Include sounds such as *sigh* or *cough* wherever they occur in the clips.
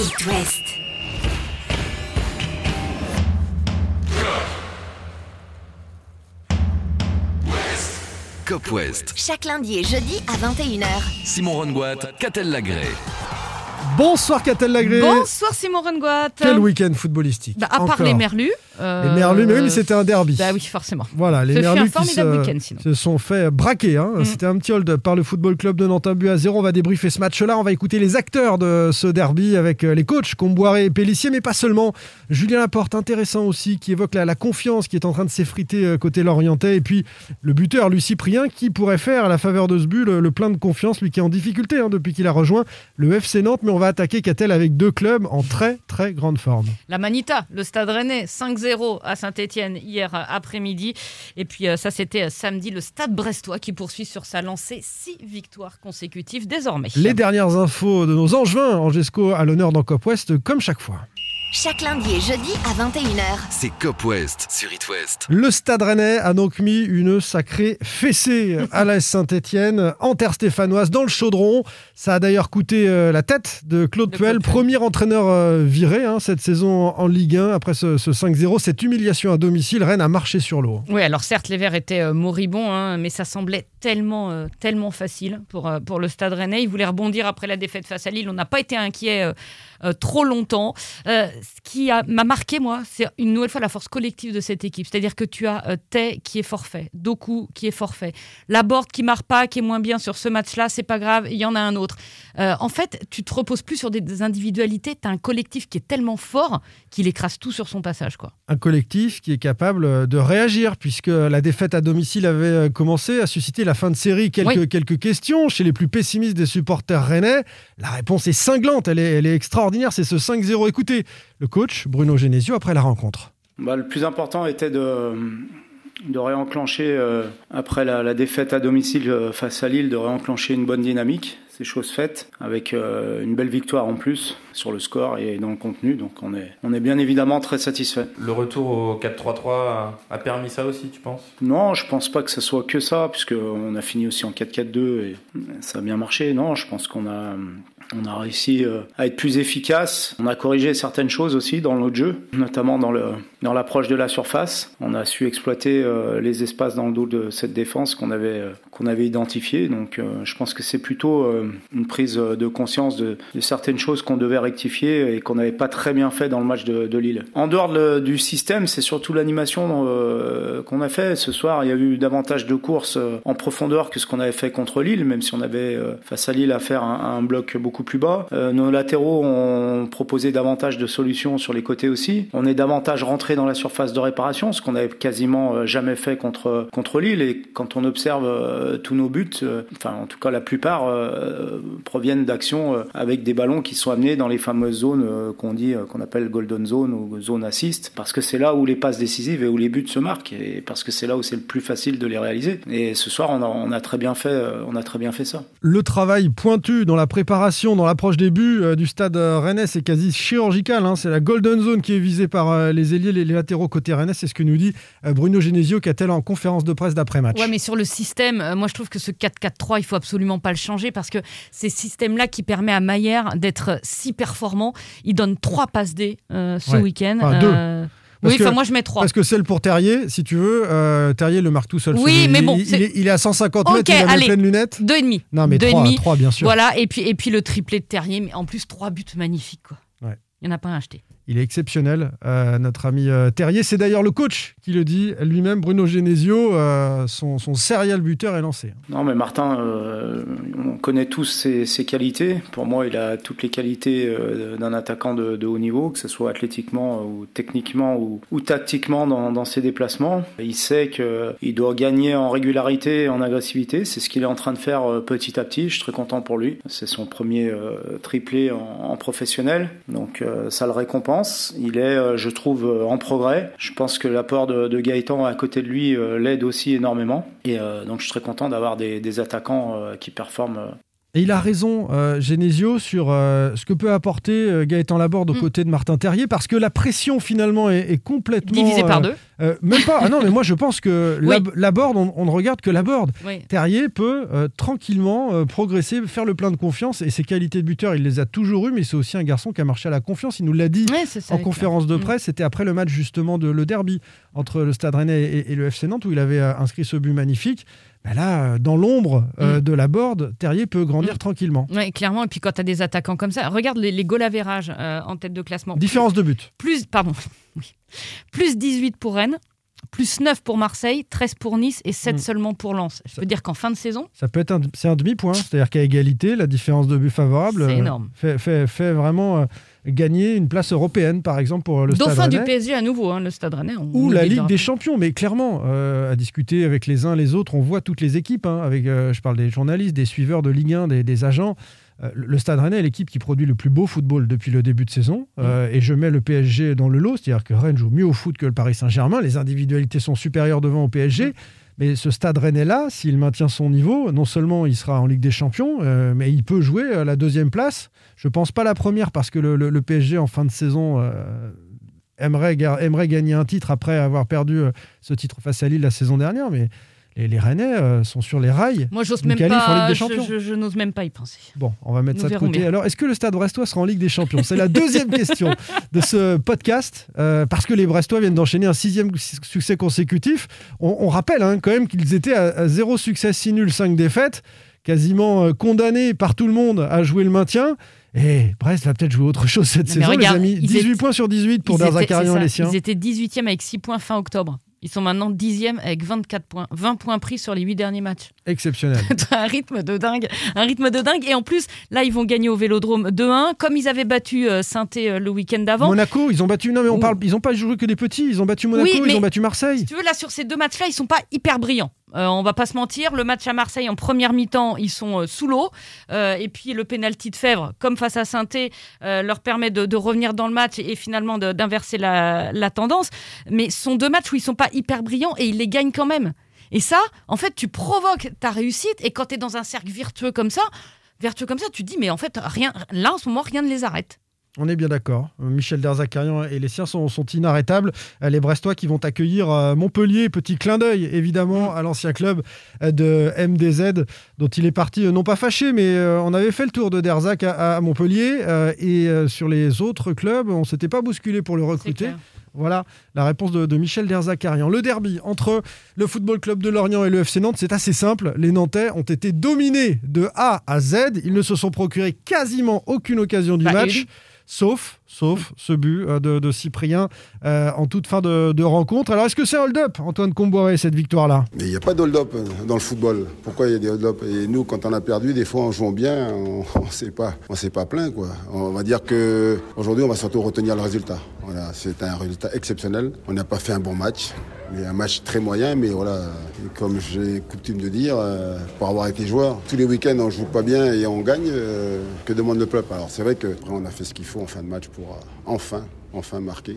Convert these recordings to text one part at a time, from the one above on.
It West. Cop West. Chaque lundi et jeudi à 21h. Simon Rongoat, Catel Lagré. Bonsoir Catel Lagré. Bonsoir Simon Rengoat. Quel week-end footballistique. Bah, à part Encore. les Merlus. Euh, Les Merlus, mais oui, mais c'était un derby. Bah oui, forcément. Voilà, les Ce Merlus qui se, se sont fait braquer. hein. Mm. C'était un petit hold par le Football Club de Nantes, un but à zéro. On va débriefer ce match-là. On va écouter les acteurs de ce derby avec euh, les coachs Comboiré et Pellissier, mais pas seulement. Julien Laporte, intéressant aussi, qui évoque la, la confiance qui est en train de s'effriter euh, côté Lorientais. Et puis le buteur, Lucie Prien, qui pourrait faire à la faveur de ce but le, le plein de confiance, lui qui est en difficulté hein, depuis qu'il a rejoint le FC Nantes. Mais on va attaquer Catel avec deux clubs en très très grande forme. La Manita, le Stade Rennais, 5-0 à Saint-Etienne hier après-midi. Et puis euh, ça, c'était euh, samedi, le Stade Brestois qui poursuit sur sa lancée. Six victoires consécutives désormais. Les dernières infos de nos angevins, Angesco à l'honneur dans Cop West, comme chaque fois. Chaque lundi et jeudi à 21h. C'est Cop West sur It West. Le Stade Rennais a donc mis une sacrée fessée à la Saint-Etienne, en terre stéphanoise, dans le chaudron. Ça a d'ailleurs coûté euh, la tête de Claude De Puel, premier entraîneur euh, viré hein, cette saison en Ligue 1. Après ce, ce 5-0, cette humiliation à domicile, Rennes a marché sur l'eau. Oui, alors certes, les Verts étaient euh, moribonds, hein, mais ça semblait tellement, euh, tellement facile pour, euh, pour le Stade Rennais. Ils voulaient rebondir après la défaite face à Lille. On n'a pas été inquiet euh, euh, trop longtemps. Euh, ce qui m'a marqué, moi, c'est une nouvelle fois la force collective de cette équipe. C'est-à-dire que tu as euh, Tay qui est forfait, Doku qui est forfait, Laborde qui marque pas, qui est moins bien sur ce match-là, c'est pas grave, il y en a un autre. Euh, en fait, tu te reposes plus sur des, des individualités, tu as un collectif qui est tellement fort qu'il écrase tout sur son passage. quoi. Un collectif qui est capable euh, de réagir, puisque la défaite à domicile avait euh, commencé à susciter la fin de série. Quelques, Oui. quelques questions chez les plus pessimistes des supporters rennais. La réponse est cinglante, elle est, elle est extraordinaire, c'est ce 5-0. Écoutez, le coach Bruno Genesio après la rencontre. Bah, le plus important était de, de réenclencher, euh, après la, la défaite à domicile euh, face à Lille, de réenclencher une bonne dynamique. C'est chose faite, avec euh, une belle victoire en plus sur le score et dans le contenu. Donc on est, on est bien évidemment très satisfait. Le retour au 4-3-3 a, permis ça aussi, tu penses? Non, je pense pas que ce soit que ça, puisqu'on a fini aussi en 4-4-2 et ça a bien marché. Non, je pense qu'on a, on a réussi euh, à être plus efficace. On a corrigé certaines choses aussi dans notre jeu, notamment dans l'approche de la surface. On a su exploiter euh, les espaces dans le dos de cette défense qu'on avait euh, qu'on avait identifié. Donc, je pense que c'est plutôt une prise de conscience de, certaines choses qu'on devait rectifier et qu'on n'avait pas très bien fait dans le match de, Lille. En dehors de- du système, c'est surtout l'animation qu'on a fait ce soir. Il y a eu davantage de courses en profondeur que ce qu'on avait fait contre Lille, même si on avait face à Lille à faire un, un bloc beaucoup plus bas. Euh, nos latéraux ont proposé davantage de solutions sur les côtés aussi. On est davantage rentré dans la surface de réparation, ce qu'on avait quasiment euh, jamais fait contre contre Lille. Et quand on observe euh, tous nos buts, enfin en tout cas la plupart proviennent d'actions avec des ballons qui sont amenés dans les fameuses zones qu'on dit qu'on appelle golden zone ou zone assist, parce que c'est là où les passes décisives et où les buts se marquent, et parce que c'est là où c'est le plus facile de les réaliser. Et ce soir, on a, très bien fait, on a très bien fait ça. Le travail pointu dans la préparation, dans l'approche des buts euh, du stade euh, rennais, c'est quasi chirurgical. hein. C'est la golden zone qui est visée par euh, les ailiers, les, les latéraux côté rennais. C'est ce que nous dit Bruno Genesio, qu'a-t-elle en conférence de presse d'après-match. Ouais, mais sur le système, moi je trouve que ce 4-4-3, il faut absolument pas le changer parce que c'est ce système-là qui permet à Maillère d'être si performant. Il donne trois passes D ce Ouais. week-end. Enfin, deux. Parce Oui, que- enfin moi je mets trois. Parce que celle pour Terrier, si tu veux, euh, Terrier le marque tout seul. Oui, Il- mais bon, il, est, il est à 150 Ok, mètres, il a allez. les pleines lunettes. Deux et demi. Non, mais Deux et trois, demi. trois, bien sûr. Voilà, et puis, et puis le triplé de Terrier, mais en plus trois buts magnifiques. Quoi. Ouais. Il n'y en a pas un acheté. Il est exceptionnel, euh, notre ami euh, Terrier. C'est d'ailleurs le coach qui le dit lui-même, Bruno Genesio. euh, son, son serial buteur est lancé. Non, mais Martin, euh, connaît tous ses, qualités. Pour moi, il a toutes les qualités euh, d'un attaquant de, haut niveau, que ce soit athlétiquement ou techniquement ou, tactiquement dans, ses déplacements. Il sait qu'il doit gagner en régularité et en agressivité. C'est ce qu'il est en train de faire euh, petit à petit. Je suis très content pour lui. C'est son premier euh, triplé en, professionnel, donc euh, ça le récompense. Il est, euh, je trouve, euh, en progrès. Je pense que l'apport de, Gaëtan à côté de lui euh, l'aide aussi énormément. Et euh, donc je suis très content d'avoir des, attaquants euh, qui performent euh, Et il a raison, euh, Genesio, sur euh, ce que peut apporter euh, Gaëtan Laborde aux Mm. côtés de Martin Terrier, parce que la pression finalement est, est complètement. Divisé par deux. même pas. Ah non, mais moi je pense que *laughs* Oui. Laborde, on, on ne regarde que Laborde. Oui. Terrier peut tranquillement progresser, faire le plein de confiance, et ses qualités de buteur, il les a toujours eues, mais c'est aussi un garçon qui a marché à la confiance. Il nous l'a dit Ouais, c'est ça, en conférence de Mm. presse, c'était après le match justement de le derby entre le Stade Rennais et, et le FC Nantes où il avait inscrit ce but magnifique. Ben là, euh, dans l'ombre euh, Mm. de la Borde, Terrier peut grandir Mm. tranquillement. Ouais, clairement. Et puis quand tu as des attaquants comme ça, regarde les, les euh, en tête de classement. Différence de but. Plus, pardon, *laughs* oui. plus 18 pour Rennes, plus 9 pour Marseille, 13 pour Nice et 7 Mm. seulement pour Lens. Je peux dire qu'en fin de saison, Ça peut être un, c'est un demi-point, c'est-à-dire qu'à égalité, la différence de but favorable C'est euh, énorme. fait, fait- fait vraiment euh, gagner une place européenne, par exemple pour le Stade dauphin du Rennais. PSG à nouveau, hein, le Stade Rennais. on- ou la Ligue des. Champions. Mais clairement, euh, à discuter avec les uns les autres, on voit toutes les équipes. hein, avec, euh, je parle des journalistes, des suiveurs de Ligue 1, des, des agents. Euh, le Stade Rennais est l'équipe qui produit le plus beau football depuis le début de saison. Euh, et je mets le PSG dans le lot, c'est-à-dire que Rennes joue mieux au foot que le Paris Saint-Germain. Les individualités sont supérieures devant au PSG. Mais ce Stade Rennais-là, s'il maintient son niveau, non seulement il sera en Ligue des Champions, euh, mais il peut jouer à la deuxième place. Je pense pas la première parce que le, le- le PSG en fin de saison euh, aimerait, aimerait gagner un titre après avoir perdu ce titre face à Lille la saison dernière. Mais les, les Rennais euh, sont sur les rails. Moi, j'ose même pas. Je, Champions. je- je n'ose même pas y penser. Bon, on va mettre Nous ça de côté. bien. Alors, est-ce que le Stade Brestois sera en Ligue des Champions? C'est la deuxième question de ce podcast, euh, parce que les Brestois viennent d'enchaîner un sixième su- succès consécutif. On, on rappelle hein, quand même qu'ils étaient à, à zéro succès, 6 nuls, 5 défaites, quasiment euh, condamnés par tout le monde à jouer le maintien. Et Brest va peut-être jouer autre chose cette Non, saison, regarde, les amis. ils 18 étaient- points sur 18 pour c'est et les siens. Ils étaient 18e avec 6 points fin octobre. Ils sont maintenant 10e avec 24 points. 20 points pris sur les 8 derniers matchs. Exceptionnel. *laughs* un rythme de dingue. Un rythme de dingue. Et en plus, là, ils vont gagner au Vélodrome 2-1. Comme ils avaient battu euh, Saint-Étienne euh, le week-end d'avant. Monaco, ils ont battu. Non, mais on Ouh. parle. Ils n'ont pas joué que des petits. Ils ont battu Monaco, Oui, mais- ils ont battu Marseille. Si tu veux, là, sur ces deux matchs-là, ils sont pas hyper brillants. Euh, on va pas se mentir. Le match à Marseille, en première mi-temps, ils sont euh, sous l'eau. Euh, et puis, le pénalty de Fèvre, comme face à saint leur permet de, revenir dans le match et, finalement d'inverser la, la tendance. Mais ce sont deux matchs où ils sont pas hyper brillants et ils les gagnent quand même. Et ça, en fait, tu provoques ta réussite. Et quand tu es dans un cercle vertueux comme ça, vertueux comme ça, tu dis, mais en fait, rien, là, en ce moment, rien ne les arrête. On est bien d'accord. Michel Derzakarian et les siens sont, sont inarrêtables. Euh, Les Brestois qui vont accueillir euh, Montpellier, petit clin d'œil évidemment à l'ancien club euh, de MDZ dont il est parti, non pas fâché, mais on avait fait le tour de Derzak à, à Montpellier et sur les autres clubs, on s'était pas bousculé pour le recruter. Voilà la réponse de, de Michel Derzakarian. Le derby entre le Football Club de Lorient et le FC Nantes, c'est assez simple. Les Nantais ont été dominés de A à Z. Ils ne se sont procurés quasiment aucune occasion du Bah, match. Sauf, sauf ce but euh, de, de Cyprien euh, en toute fin de, de rencontre. Alors, est-ce que c'est hold-up, Antoine Comboiré, cette victoire-là? Il n'y a pas d'hold-up dans le football. Pourquoi il y a des hold-up? Et nous, quand on a perdu, des fois, en jouant bien, on *laughs* ne s'est pas, plaint. On va dire que aujourd'hui, on va surtout retenir le résultat. Voilà, c'est un résultat exceptionnel. On n'a pas fait un bon match, mais un match très moyen. Mais voilà, comme j'ai coutume de dire, euh, pour avoir été joueur, tous les week-ends, on joue pas bien et on gagne. euh, que demande le peuple Alors c'est vrai que après, on a fait ce qu'il faut en fin de match pour euh, enfin, enfin marquer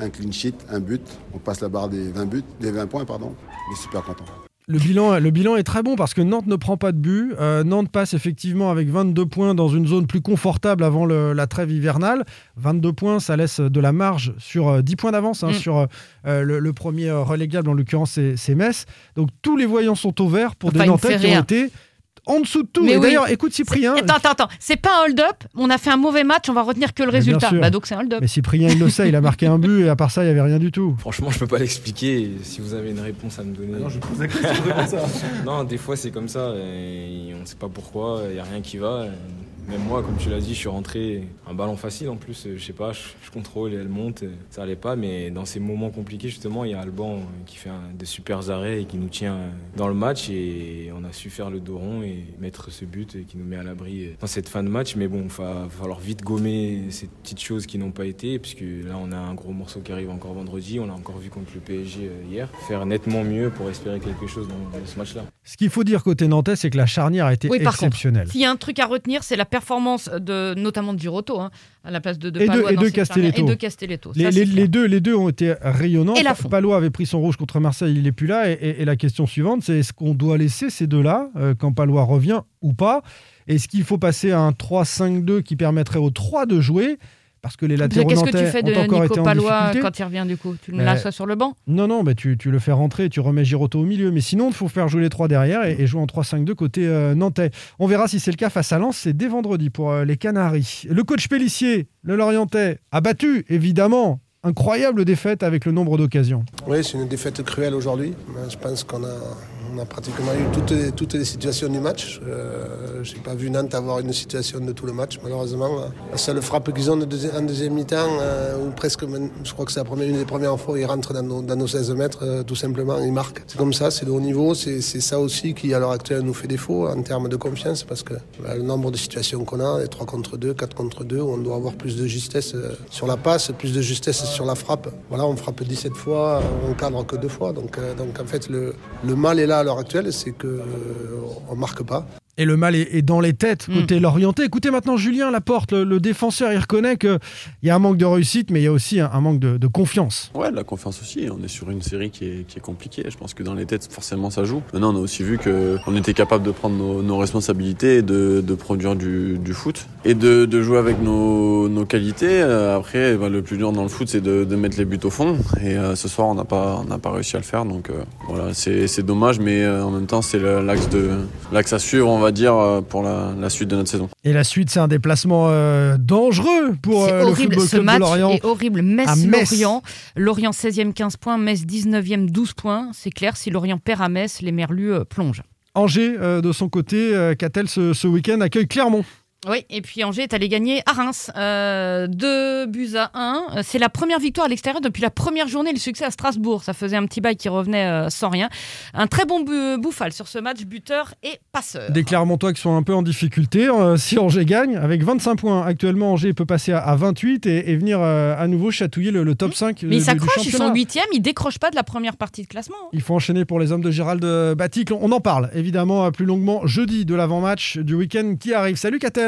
un clean sheet, un but. On passe la barre des 20 buts, des 20 points, pardon. On est super content. Le bilan, le bilan est très bon parce que Nantes ne prend pas de but. Euh, Nantes passe effectivement avec 22 points dans une zone plus confortable avant le- la trêve hivernale. 22 points, ça laisse de la marge sur euh, 10 points d'avance hein, Mm. sur euh, le, le premier euh, relégable, en l'occurrence c'est Metz. Donc tous les voyants sont au vert pour Enfin, des Nantais qui ont été en dessous de tout. Mais Et oui. d'ailleurs, écoute Cyprien. Attends, attends, attends. C'est pas un hold-up. On a fait un mauvais match. On va retenir que le Mais résultat. Bah, donc c'est un hold-up. Mais Cyprien, il le sait, il a marqué un but et à part ça, il n'y avait rien du tout. Franchement, je peux pas l'expliquer. Si vous avez une réponse à me donner. Non, je pose la question comme ça. *laughs* Non, des fois c'est comme ça. Et on ne sait pas pourquoi. Il y a rien qui va. Même moi, comme tu l'as dit, je suis rentré un ballon facile en plus. Je sais pas, je, je contrôle et elle monte. Ça allait pas. Mais dans ces moments compliqués, justement, il y a Alban qui fait un- des super arrêts et qui nous tient dans le match. Et on a su faire le dos rond et mettre ce but et qui nous met à l'abri dans cette fin de match. Mais bon, il va falloir vite gommer ces petites choses qui n'ont pas été. Puisque là, on a un gros morceau qui arrive encore vendredi. On l'a encore vu contre le PSG euh, hier. Faire nettement mieux pour espérer quelque chose dans, dans ce match-là. Ce qu'il faut dire côté Nantais, c'est que la charnière a été Oui, par contre, exceptionnelle. S'il y a un truc à retenir, c'est la performance de, notamment de Giroto, hein, à la place de, de Et de- et de. Castelletto. Et de Castelletto. Les, Ça, les- c'est les clair. deux, les deux ont été rayonnants. Et. Palois avait pris son rouge contre Marseille, il n'est plus là. Et, et- et la question suivante, c'est est-ce qu'on doit laisser ces deux-là euh, quand Palois revient ou pas? Est-ce qu'il faut passer à un 3-5-2 qui permettrait aux 3 de jouer? Parce que les latéraux Qu'est-ce que tu fais de ont encore Nico Palois quand il revient du coup? Tu le Mais- lâches sur le banc? Non, non, bah tu, tu le fais rentrer, tu remets Giroto au milieu. Mais sinon, il faut faire jouer les trois derrière et, et jouer en 3-5-2 côté euh, nantais. On verra si c'est le cas face à Lens. C'est dès vendredi pour euh, les Canaries. Le coach Pellissier, le Lorientais, a battu, évidemment. Incroyable défaite avec le nombre d'occasions. Oui, c'est une défaite cruelle aujourd'hui. Je pense qu'on a, on a pratiquement eu toutes les, toutes les situations du match. Euh, Je n'ai pas vu Nantes avoir une situation de tout le match, malheureusement. La seule frappe qu'ils ont en deuxième mi-temps, euh, ou presque, je crois que c'est une des premières fois, ils rentrent dans nos, dans nos 16 mètres, euh, tout simplement, ils marquent. C'est comme ça, c'est de haut niveau. C'est c'est ça aussi qui, à l'heure actuelle, nous fait défaut en termes de confiance, parce que bah, le nombre de situations qu'on a, les 3 contre 2, 4 contre 2, où on doit avoir plus de justesse euh, sur la passe, plus de justesse sur la frappe. Voilà, on frappe 17 fois, on cadre que deux fois. Donc, euh, donc en fait, le, le mal est là à l'heure actuelle, c'est que euh, on marque pas. Et le mal est, est dans les têtes Mm. côté Lorientais. Écoutez maintenant Julien Laporte, le, le défenseur, il reconnaît qu'il y a un manque de réussite, mais il y a aussi un, un manque de, de confiance. Ouais, de la confiance aussi. On est sur une série qui est, qui est compliquée. Je pense que dans les têtes, forcément, ça joue. Maintenant, on a aussi vu qu'on était capable de prendre nos, nos responsabilités, et de, de produire du, du foot et de, de jouer avec nos, nos qualités. Euh, Après, bah, le plus dur dans le foot, c'est de, de mettre les buts au fond. Et euh, ce soir, on n'a pas, on n'a pas réussi à le faire. Donc euh, voilà, c'est c'est dommage, mais euh, en même temps, c'est le- l'axe de l'axe à suivre, on va dire, euh, pour la, la suite de notre saison. Et la suite, c'est un déplacement euh, dangereux pour euh, le horrible, Football ce Club de match Lorient. est horrible. Metz. Metz-Lorient. Lorient 16e 15 points, Metz 19e 12 points. C'est clair, si Lorient perd à Metz, les Merlus euh, plongent. Angers, euh, de son côté, euh, qu'a-t-elle ce, ce week-end? Accueille Clermont. Oui, et puis Angers est allé gagner à Reims. Euh, deux buts à 1. C'est la première victoire à l'extérieur depuis la première journée. Le succès à Strasbourg. Ça faisait un petit bail qui revenait euh, sans rien. Un très bon bouffal sur ce match, buteur et passeur. Des Clermontois qui sont un peu en difficulté. Euh, si Angers gagne, avec 25 points actuellement, Angers peut passer à, à 28 et, et venir à nouveau chatouiller le, le top 5 Mais ils s'accrochent, ils sont 8e, ils décrochent pas de la première partie de classement. Il faut enchaîner pour les hommes de Gérald Batic. On en parle évidemment plus longuement jeudi de l'avant-match du week-end qui arrive. Salut Catel